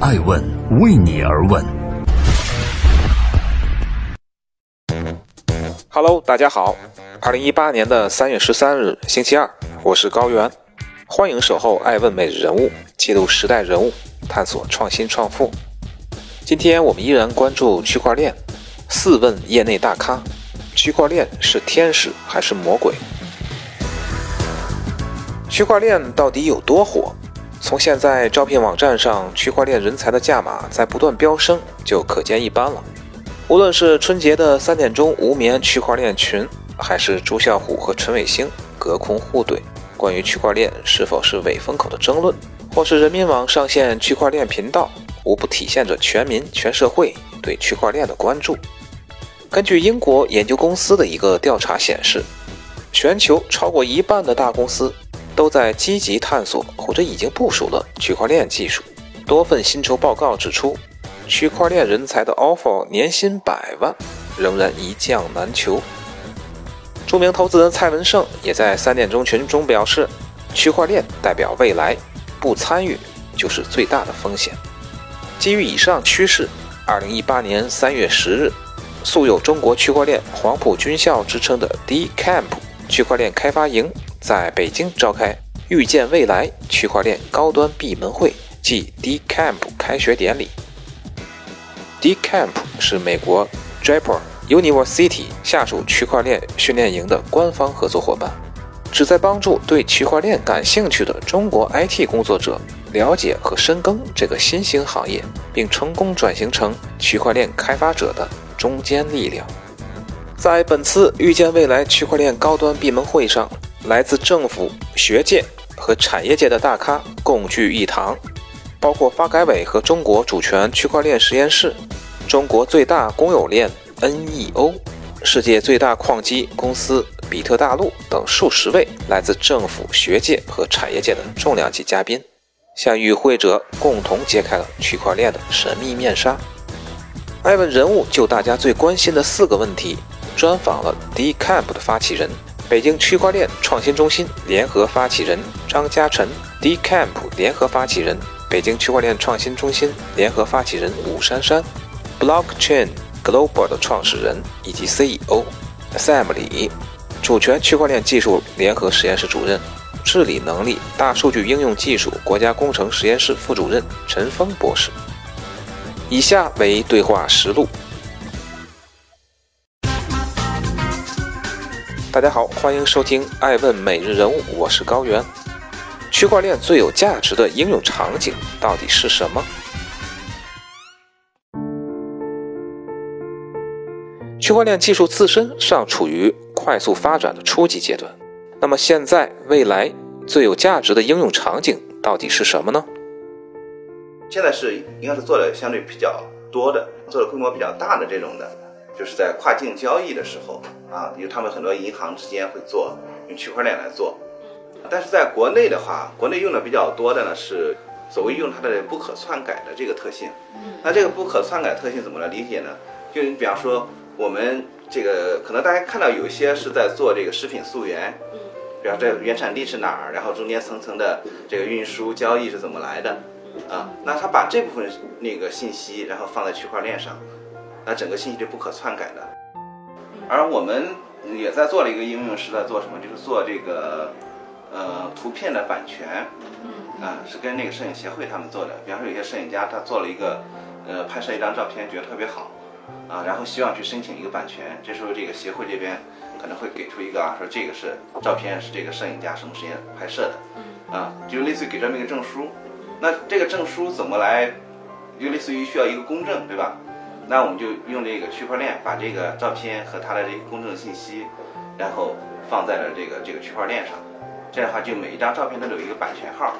爱问为你而问。Hello，大家好，二零一八年的三月十三日，星期二，我是高原，欢迎守候爱问每日人物，记录时代人物，探索创新创富。今天我们依然关注区块链，四问业内大咖：区块链是天使还是魔鬼？区块链到底有多火？从现在招聘网站上区块链人才的价码在不断飙升，就可见一斑了。无论是春节的三点钟无眠区块链群，还是朱啸虎和陈伟星隔空互怼，关于区块链是否是伪风口的争论，或是人民网上线区块链频道，无不体现着全民全社会对区块链的关注。根据英国研究公司的一个调查显示，全球超过一半的大公司都在积极探索或者已经部署了区块链技术。多份薪酬报告指出。区块链人才的 offer 年薪百万，仍然一将难求。著名投资人蔡文胜也在三点钟群中表示，区块链代表未来，不参与就是最大的风险。基于以上趋势，二零一八年三月十日，素有“中国区块链黄埔军校”之称的 D Camp 区块链开发营在北京召开“预见未来”区块链高端闭门会暨 D Camp 开学典礼。D Camp 是美国 Draper University 下属区块链训练营的官方合作伙伴，旨在帮助对区块链感兴趣的中国 IT 工作者了解和深耕这个新兴行业，并成功转型成区块链开发者的中坚力量。在本次遇见未来区块链高端闭门会上，来自政府、学界和产业界的大咖共聚一堂。包括发改委和中国主权区块链实验室、中国最大公有链 NEO、世界最大矿机公司比特大陆等数十位来自政府、学界和产业界的重量级嘉宾，向与会者共同揭开了区块链的神秘面纱。艾文人物就大家最关心的四个问题，专访了 Decamp 的发起人、北京区块链创新中心联合发起人张嘉晨、，Decamp 联合发起人。北京区块链创新中心联合发起人武珊珊，Blockchain Global 的创始人以及 CEO Sam 李，主权区块链技术联合实验室主任，治理能力大数据应用技术国家工程实验室副主任陈峰博士。以下为对话实录。大家好，欢迎收听《爱问每日人物》，我是高原。区块链最有价值的应用场景到底是什么？区块链技术自身尚处于快速发展的初级阶段。那么现在、未来最有价值的应用场景到底是什么呢？现在是应该是做的相对比较多的，做的规模比较大的这种的，就是在跨境交易的时候啊，因为他们很多银行之间会做用区块链来做。但是在国内的话，国内用的比较多的呢是所谓用它的不可篡改的这个特性。那这个不可篡改特性怎么来理解呢？就你比方说，我们这个可能大家看到有一些是在做这个食品溯源，比方这原产地是哪儿，然后中间层层的这个运输交易是怎么来的啊？那他把这部分那个信息然后放在区块链上，那整个信息就不可篡改的。而我们也在做了一个应用，是在做什么？就是做这个。呃，图片的版权，啊，是跟那个摄影协会他们做的。比方说，有些摄影家他做了一个，呃，拍摄一张照片，觉得特别好，啊，然后希望去申请一个版权。这时候，这个协会这边可能会给出一个啊，说这个是照片是这个摄影家什么时间拍摄的，啊，就类似于给这么一个证书。那这个证书怎么来？就类似于需要一个公证，对吧？那我们就用这个区块链把这个照片和它的这个公证信息，然后放在了这个这个区块链上。这样的话，就每一张照片都有一个版权号，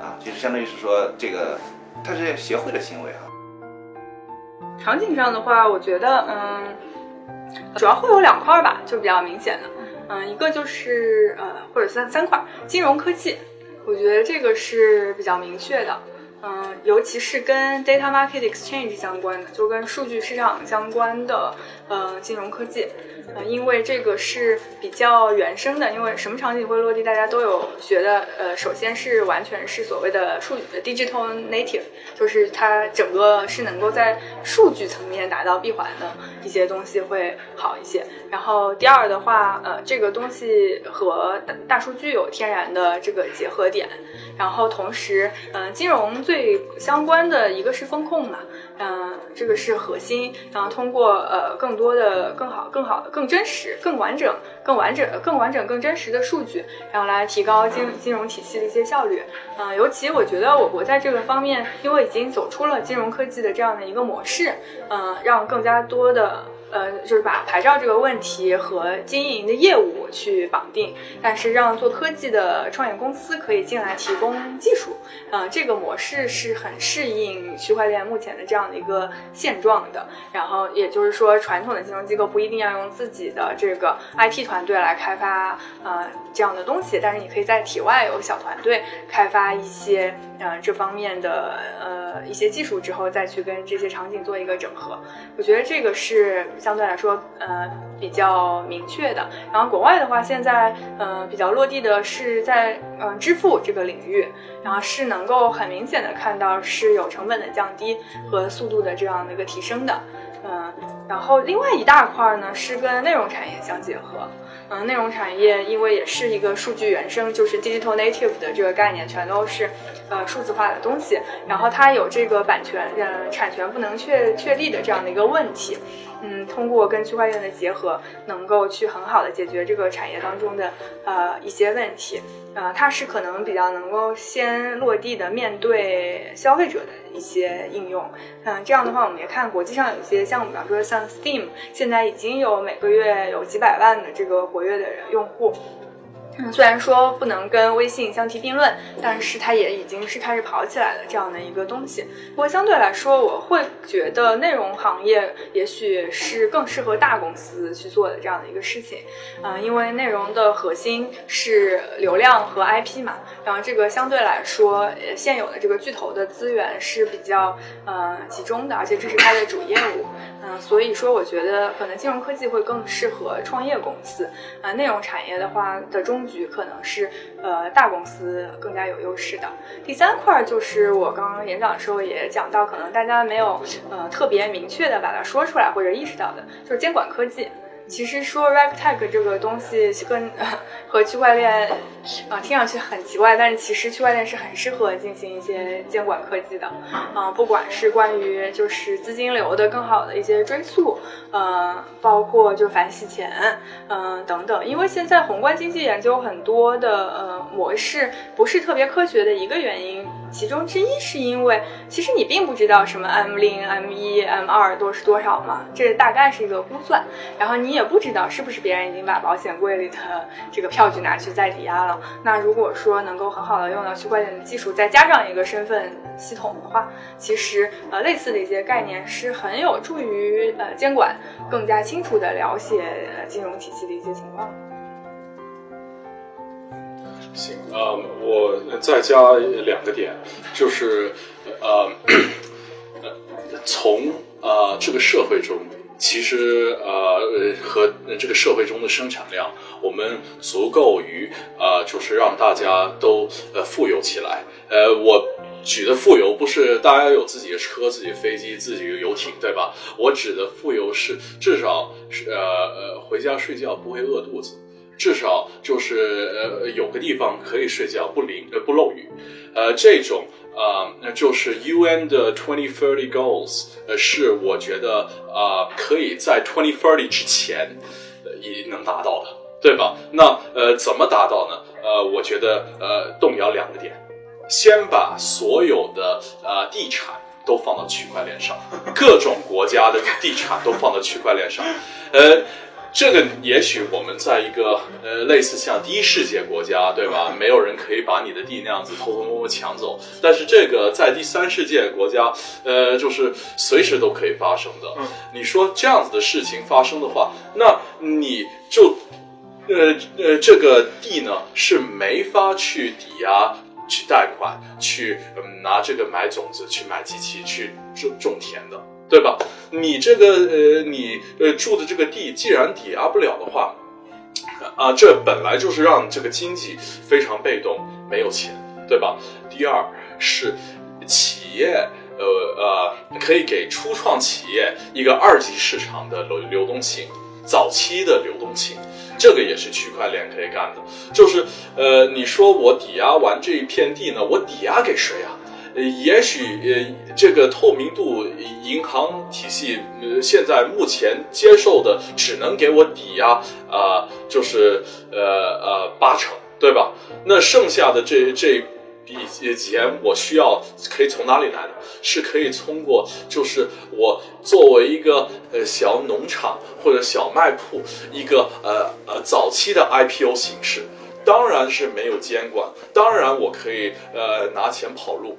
啊，就是相当于是说这个，它是协会的行为啊。场景上的话，我觉得，嗯，主要会有两块吧，就比较明显的，嗯，一个就是呃，或者三三块，金融科技，我觉得这个是比较明确的，嗯，尤其是跟 data market exchange 相关的，就跟数据市场相关的，呃，金融科技。呃，因为这个是比较原生的，因为什么场景会落地，大家都有学的。呃，首先是完全是所谓的数 digital native，就是它整个是能够在数据层面达到闭环的一些东西会好一些。然后第二的话，呃，这个东西和大数据有天然的这个结合点。然后同时，嗯，金融最相关的一个是风控嘛。嗯，这个是核心，然后通过呃更多的、更好、更好、更真实、更完整、更完整、更完整、更真实的数据，然后来提高金金融体系的一些效率。嗯，尤其我觉得我国在这个方面，因为已经走出了金融科技的这样的一个模式，嗯，让更加多的。呃，就是把牌照这个问题和经营的业务去绑定，但是让做科技的创业公司可以进来提供技术，呃，这个模式是很适应区块链目前的这样的一个现状的。然后也就是说，传统的金融机构不一定要用自己的这个 IT 团队来开发呃这样的东西，但是你可以在体外有小团队开发一些呃这方面的呃一些技术之后，再去跟这些场景做一个整合。我觉得这个是。相对来说，呃，比较明确的。然后国外的话，现在，呃，比较落地的是在，嗯，支付这个领域，然后是呢能够很明显的看到是有成本的降低和速度的这样的一个提升的，嗯。然后另外一大块呢是跟内容产业相结合，嗯，内容产业因为也是一个数据原生，就是 digital native 的这个概念，全都是，呃，数字化的东西。然后它有这个版权，呃，产权不能确确立的这样的一个问题。嗯，通过跟区块链的结合，能够去很好的解决这个产业当中的呃一些问题。呃，它是可能比较能够先落地的面对消费者的一些应用。嗯，这样的话，我们也看国际上有一些项目，比方说像 Steam，现在已经有每个月有几百万的这个活跃的用户。嗯，虽然说不能跟微信相提并论，但是它也已经是开始跑起来了这样的一个东西。不过相对来说，我会觉得内容行业也许是更适合大公司去做的这样的一个事情。嗯，因为内容的核心是流量和 IP 嘛，然后这个相对来说，现有的这个巨头的资源是比较呃集中的，而且这是它的主业务。嗯，所以说我觉得可能金融科技会更适合创业公司。呃，内容产业的话的中。局可能是呃大公司更加有优势的。第三块就是我刚刚演讲的时候也讲到，可能大家没有呃特别明确的把它说出来或者意识到的，就是监管科技。其实说 RegTech 这个东西跟 和区块链啊听上去很奇怪，但是其实区块链是很适合进行一些监管科技的啊，不管是关于就是资金流的更好的一些追溯，呃，包括就反洗钱，嗯等等。因为现在宏观经济研究很多的呃模式不是特别科学的一个原因。其中之一是因为，其实你并不知道什么 M 零、M 一、M 二多是多少嘛，这大概是一个估算。然后你也不知道是不是别人已经把保险柜里的这个票据拿去再抵押了。那如果说能够很好的用到区块链的技术，再加上一个身份系统的话，其实呃类似的一些概念是很有助于呃监管更加清楚的了解金融体系的一些情况。行，呃，我再加两个点，就是，呃，从呃这个社会中，其实呃和这个社会中的生产量，我们足够于呃，就是让大家都呃富有起来。呃，我举的富有不是大家有自己的车、自己的飞机、自己的游艇，对吧？我指的富有是至少是呃呃回家睡觉不会饿肚子。至少就是呃有个地方可以睡觉不淋呃不漏雨，呃这种呃那就是 UN 的 twenty thirty goals，呃是我觉得啊可以在 twenty thirty 之前也能达到的，对吧？那呃怎么达到呢？呃我觉得呃动摇两个点，先把所有的呃地产都放到区块链上，各种国家的地产都放到区块链上，呃。这个也许我们在一个呃类似像第一世界国家，对吧？没有人可以把你的地那样子偷偷摸摸抢走。但是这个在第三世界国家，呃，就是随时都可以发生的。你说这样子的事情发生的话，那你就呃呃这个地呢是没法去抵押、去贷款、去拿这个买种子、去买机器、去种种田的。对吧？你这个呃，你呃住的这个地既然抵押不了的话，啊，这本来就是让这个经济非常被动，没有钱，对吧？第二是企业。呃呃，可以给初创企业一个二级市场的流流动性，早期的流动性，这个也是区块链可以干的。就是呃，你说我抵押完这一片地呢，我抵押给谁啊？呃，也许呃，这个透明度，银行体系呃，现在目前接受的只能给我抵押啊，就是呃呃八成，对吧？那剩下的这这。笔钱我需要可以从哪里来的？是可以通过，就是我作为一个呃小农场或者小卖铺，一个呃呃早期的 IPO 形式，当然是没有监管，当然我可以呃拿钱跑路。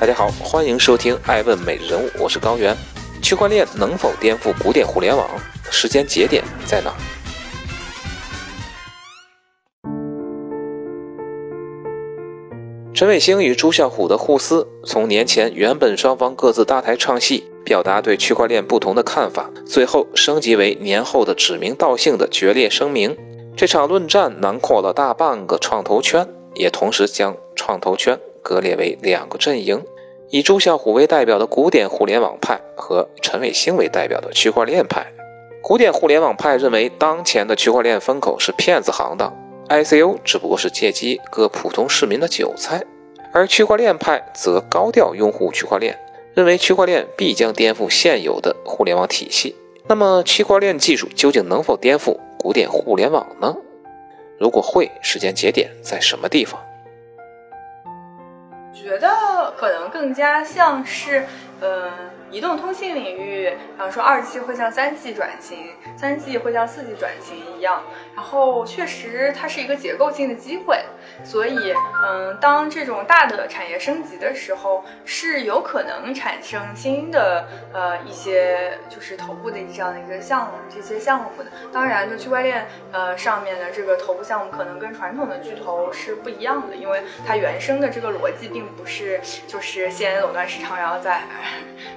大家好，欢迎收听《爱问每日人物》，我是高原。区块链能否颠覆古典互联网？时间节点在哪？陈伟星与朱啸虎的互撕，从年前原本双方各自搭台唱戏，表达对区块链不同的看法，最后升级为年后的指名道姓的决裂声明。这场论战囊括了大半个创投圈，也同时将创投圈割裂为两个阵营：以朱啸虎为代表的古典互联网派和陈伟星为代表的区块链派。古典互联网派认为，当前的区块链风口是骗子行当。ICO 只不过是借机割普通市民的韭菜，而区块链派则高调拥护区块链，认为区块链必将颠覆现有的互联网体系。那么，区块链技术究竟能否颠覆古典互联网呢？如果会，时间节点在什么地方？觉得可能更加像是，呃。移动通信领域，然后说二 G 会向三 G 转型，三 G 会向四 G 转型一样，然后确实它是一个结构性的机会，所以嗯，当这种大的产业升级的时候，是有可能产生新的呃一些就是头部的这样的一个项目，这些项目的。当然，就区块链呃上面的这个头部项目可能跟传统的巨头是不一样的，因为它原生的这个逻辑并不是就是先垄断市场，然后再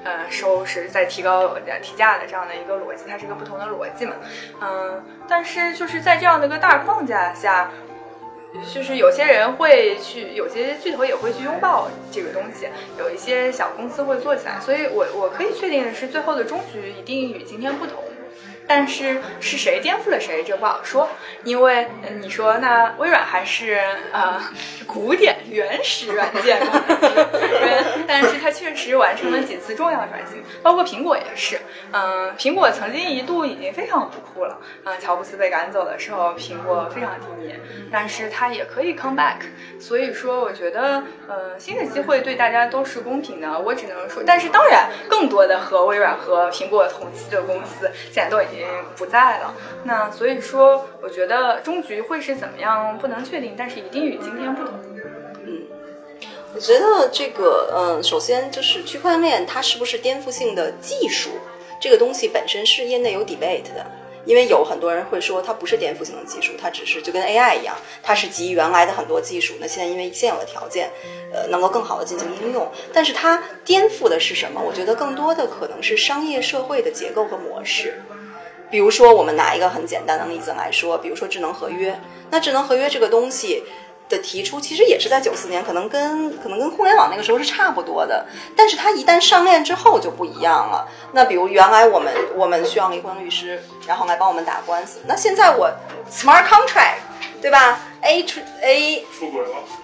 呃。收是在提高提价的这样的一个逻辑，它是一个不同的逻辑嘛，嗯，但是就是在这样的一个大框架下，就是有些人会去，有些巨头也会去拥抱这个东西，有一些小公司会做起来，所以我我可以确定的是，最后的终局一定与今天不同。但是是谁颠覆了谁，这不好说。因为你说那微软还是呃古典原始软件，但是它确实完成了几次重要转型，包括苹果也是。嗯，苹果曾经一度已经非常不酷了。嗯，乔布斯被赶走的时候，苹果非常低迷，但是它也可以 come back。所以说，我觉得呃新的机会对大家都是公平的。我只能说，但是当然，更多的和微软和苹果同期的公司现在都已经。不在了，那所以说，我觉得终局会是怎么样，不能确定，但是一定与今天不同。嗯，我觉得这个，嗯，首先就是区块链它是不是颠覆性的技术，这个东西本身是业内有 debate 的，因为有很多人会说它不是颠覆性的技术，它只是就跟 AI 一样，它是基于原来的很多技术，那现在因为现有的条件，呃，能够更好的进行应用，但是它颠覆的是什么？我觉得更多的可能是商业社会的结构和模式。比如说，我们拿一个很简单的例子来说，比如说智能合约。那智能合约这个东西的提出，其实也是在九四年，可能跟可能跟互联网那个时候是差不多的。但是它一旦上链之后就不一样了。那比如原来我们我们需要离婚律师，然后来帮我们打官司。那现在我 smart contract，对吧？A A 出轨了。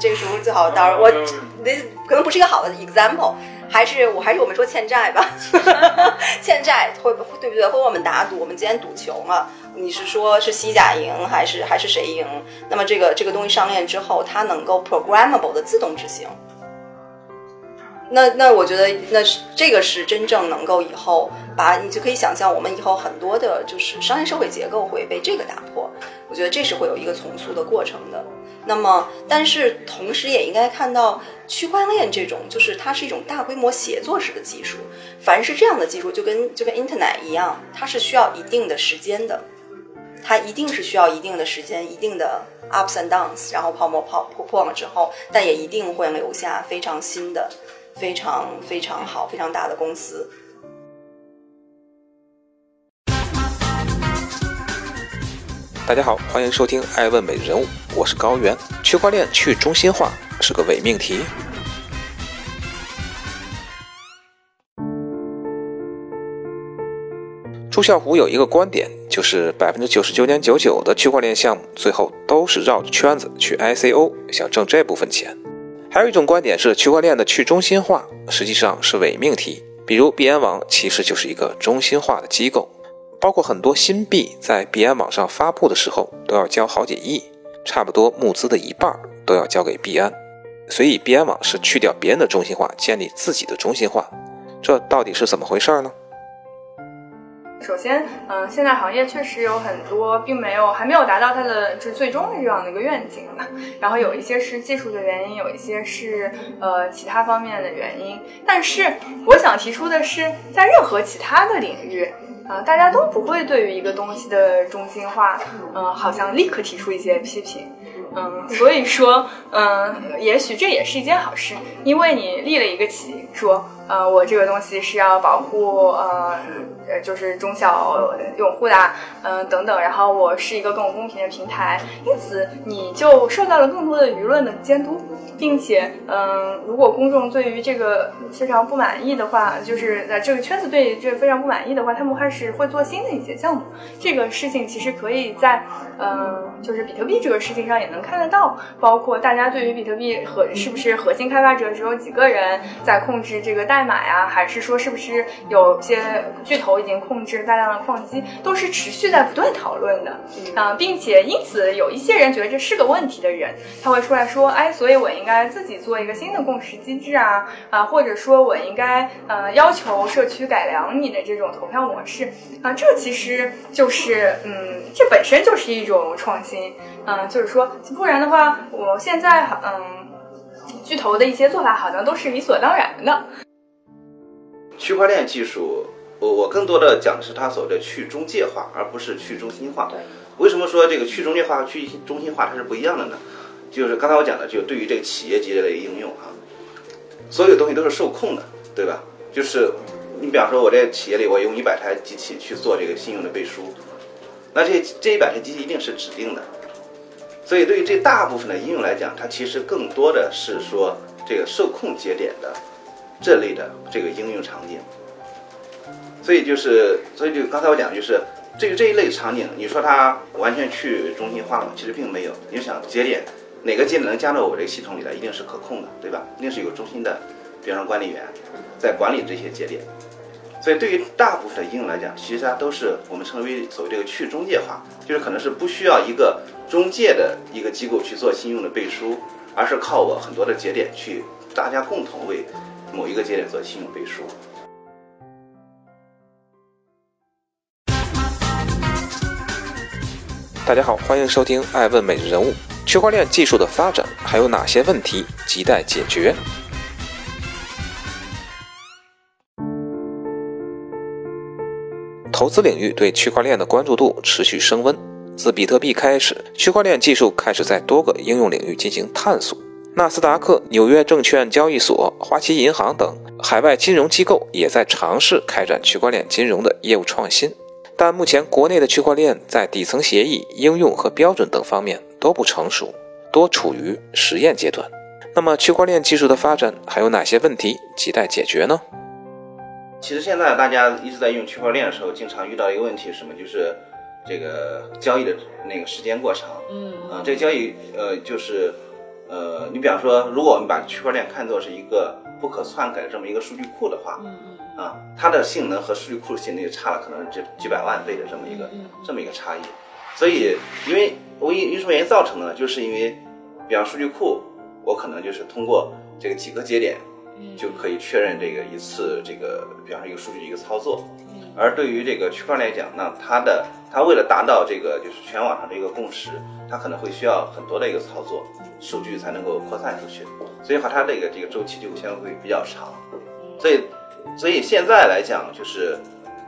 这个时候最好到时候我那可能不是一个好的 example。还是我还是我们说欠债吧，欠债会对不对？或我们打赌，我们今天赌球嘛？你是说是西甲赢还是还是谁赢？那么这个这个东西上链之后，它能够 programmable 的自动执行。那那我觉得那是这个是真正能够以后把你就可以想象，我们以后很多的就是商业社会结构会被这个打破。我觉得这是会有一个重塑的过程的。那么，但是同时也应该看到，区块链这种就是它是一种大规模协作式的技术。凡是这样的技术，就跟就跟 Internet 一样，它是需要一定的时间的。它一定是需要一定的时间、一定的 ups and downs，然后泡沫泡破破了之后，但也一定会留下非常新的、非常非常好、非常大的公司。大家好，欢迎收听《爱问美人物》，我是高原。区块链去中心化是个伪命题。朱啸虎有一个观点，就是百分之九十九点九九的区块链项目最后都是绕着圈子去 ICO，想挣这部分钱。还有一种观点是，区块链的去中心化实际上是伪命题。比如币安网其实就是一个中心化的机构，包括很多新币在币安网上发布的时候都要交好几亿，差不多募资的一半都要交给币安。所以币安网是去掉别人的中心化，建立自己的中心化，这到底是怎么回事呢？首先，嗯，现在行业确实有很多并没有还没有达到它的就最终的这样的一个愿景。然后有一些是技术的原因，有一些是呃其他方面的原因。但是我想提出的是，在任何其他的领域，呃，大家都不会对于一个东西的中心化，嗯，好像立刻提出一些批评。嗯，所以说，嗯，也许这也是一件好事，因为你立了一个旗，说，呃，我这个东西是要保护，呃，就是中小用户的，嗯，等等，然后我是一个更公平的平台，因此你就受到了更多的舆论的监督，并且，嗯，如果公众对于这个非常不满意的话，就是在这个圈子对这非常不满意的话，他们开始会做新的一些项目。这个事情其实可以在，嗯，就是比特币这个事情上也能。看得到，包括大家对于比特币核是不是核心开发者只有几个人在控制这个代码呀，还是说是不是有些巨头已经控制大量的矿机，都是持续在不断讨论的啊，并且因此有一些人觉得这是个问题的人，他会出来说，哎，所以我应该自己做一个新的共识机制啊啊，或者说我应该呃要求社区改良你的这种投票模式啊，这其实就是嗯，这本身就是一种创新，嗯，就是说。不然的话，我现在嗯，巨头的一些做法好像都是理所当然的。区块链技术，我我更多的讲的是它所谓的去中介化，而不是去中心化。为什么说这个去中介化和去中心化它是不一样的呢？就是刚才我讲的，就对于这个企业级的应用啊，所有东西都是受控的，对吧？就是你比方说，我在企业里我用一百台机器去做这个信用的背书，那这这一百台机器一定是指定的。所以，对于这大部分的应用来讲，它其实更多的是说这个受控节点的这类的这个应用场景。所以就是，所以就刚才我讲，就是这个这一类场景，你说它完全去中心化吗？其实并没有。你想节点哪个节点能加到我这个系统里来，一定是可控的，对吧？一定是有中心的，比方说管理员在管理这些节点。所以，对于大部分的应用来讲，其实它都是我们称为所谓这个去中介化，就是可能是不需要一个中介的一个机构去做信用的背书，而是靠我很多的节点去，大家共同为某一个节点做信用背书。大家好，欢迎收听《爱问每日人物》，区块链技术的发展还有哪些问题亟待解决？投资领域对区块链的关注度持续升温。自比特币开始，区块链技术开始在多个应用领域进行探索。纳斯达克、纽约证券交易所、花旗银行等海外金融机构也在尝试开展区块链金融的业务创新。但目前国内的区块链在底层协议、应用和标准等方面都不成熟，多处于实验阶段。那么，区块链技术的发展还有哪些问题亟待解决呢？其实现在大家一直在用区块链的时候，经常遇到一个问题是什么？就是这个交易的那个时间过长。嗯啊，这个交易呃，就是呃，你比方说，如果我们把区块链看作是一个不可篡改的这么一个数据库的话，嗯嗯啊，它的性能和数据库的性能就差了可能这几百万倍的这么一个这么一个差异。所以，因为我因因什么原因造成的呢？就是因为，比方数据库，我可能就是通过这个几个节点。就可以确认这个一次这个，比方说一个数据一个操作，而对于这个区块链来讲，那它的它为了达到这个就是全网上的一个共识，它可能会需要很多的一个操作，数据才能够扩散出去，所以话它这个这个周期就相对比较长，所以所以现在来讲就是，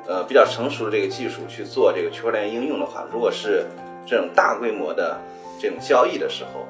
呃比较成熟的这个技术去做这个区块链应用的话，如果是这种大规模的这种交易的时候，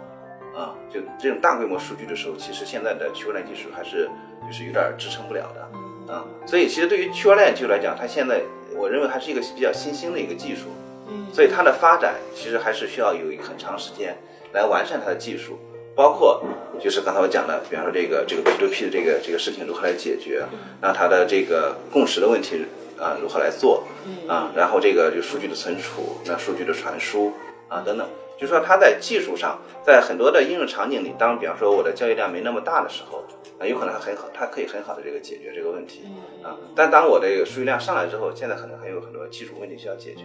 啊，就这种大规模数据的时候，其实现在的区块链技术还是就是有点支撑不了的，啊，所以其实对于区块链技术来讲，它现在我认为还是一个比较新兴的一个技术，嗯。所以它的发展其实还是需要有一个很长时间来完善它的技术，包括就是刚才我讲的，比方说这个这个 P2P 的这个这个事情如何来解决，那它的这个共识的问题啊如何来做啊，然后这个就数据的存储，那数据的传输啊等等，就说它在技术上，在很多的应用场景里，当比方说我的交易量没那么大的时候，啊有可能它很好，它可以很好的这个解决这个问题啊，但当我这个数据量上来之后，现在可能还有很多技术问题需要解决。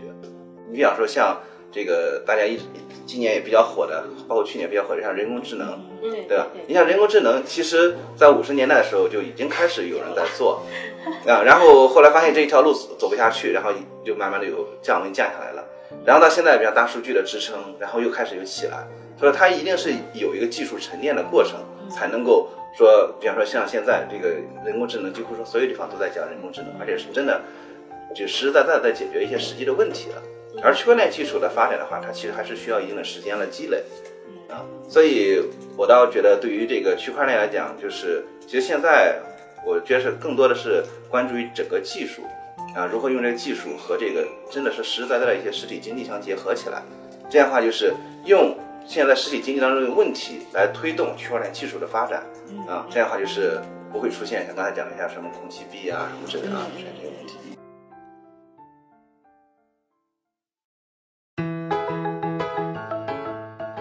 你比方说像这个大家一今年也比较火的，包括去年比较火的像人工智能，对对吧？你像人工智能，其实在五十年代的时候就已经开始有人在做，啊，然后后来发现这一条路走走不下去，然后就慢慢的有降温降下来了，然后到现在，比方大数据的支撑，然后又开始又起来，所以它一定是有一个技术沉淀的过程，才能够说，比方说像现在这个人工智能，几乎说所有地方都在讲人工智能，而且是真的就实实在在地在解决一些实际的问题了。而区块链技术的发展的话，它其实还是需要一定的时间来积累，啊，所以我倒觉得对于这个区块链来讲，就是其实现在我觉得是更多的是关注于整个技术，啊，如何用这个技术和这个真的是实实在在的一些实体经济相结合起来，这样的话就是用现在实体经济当中的问题来推动区块链技术的发展，啊，这样的话就是不会出现像刚才讲的像什么空气币啊什么之类的啊出现这些问题。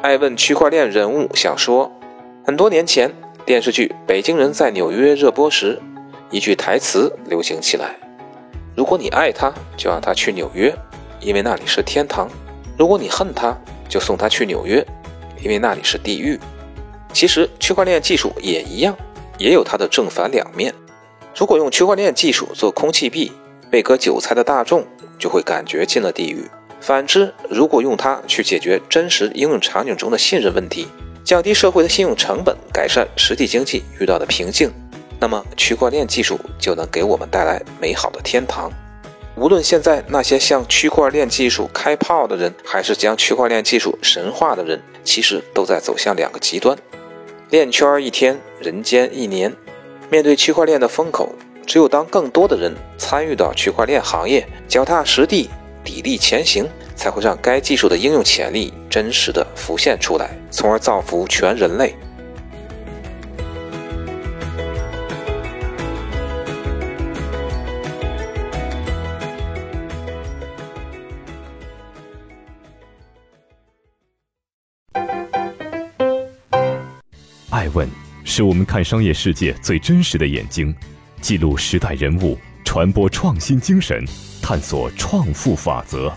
爱问区块链人物想说，很多年前电视剧《北京人在纽约》热播时，一句台词流行起来：“如果你爱他，就让他去纽约，因为那里是天堂；如果你恨他，就送他去纽约，因为那里是地狱。”其实区块链技术也一样，也有它的正反两面。如果用区块链技术做空气币，被割韭菜的大众就会感觉进了地狱。反之，如果用它去解决真实应用场景中的信任问题，降低社会的信用成本，改善实体经济遇到的瓶颈，那么区块链技术就能给我们带来美好的天堂。无论现在那些向区块链技术开炮的人，还是将区块链技术神化的人，其实都在走向两个极端。链圈一天，人间一年。面对区块链的风口，只有当更多的人参与到区块链行业，脚踏实地。砥砺前行，才会让该技术的应用潜力真实的浮现出来，从而造福全人类。爱问是我们看商业世界最真实的眼睛，记录时代人物，传播创新精神。探索创富法则。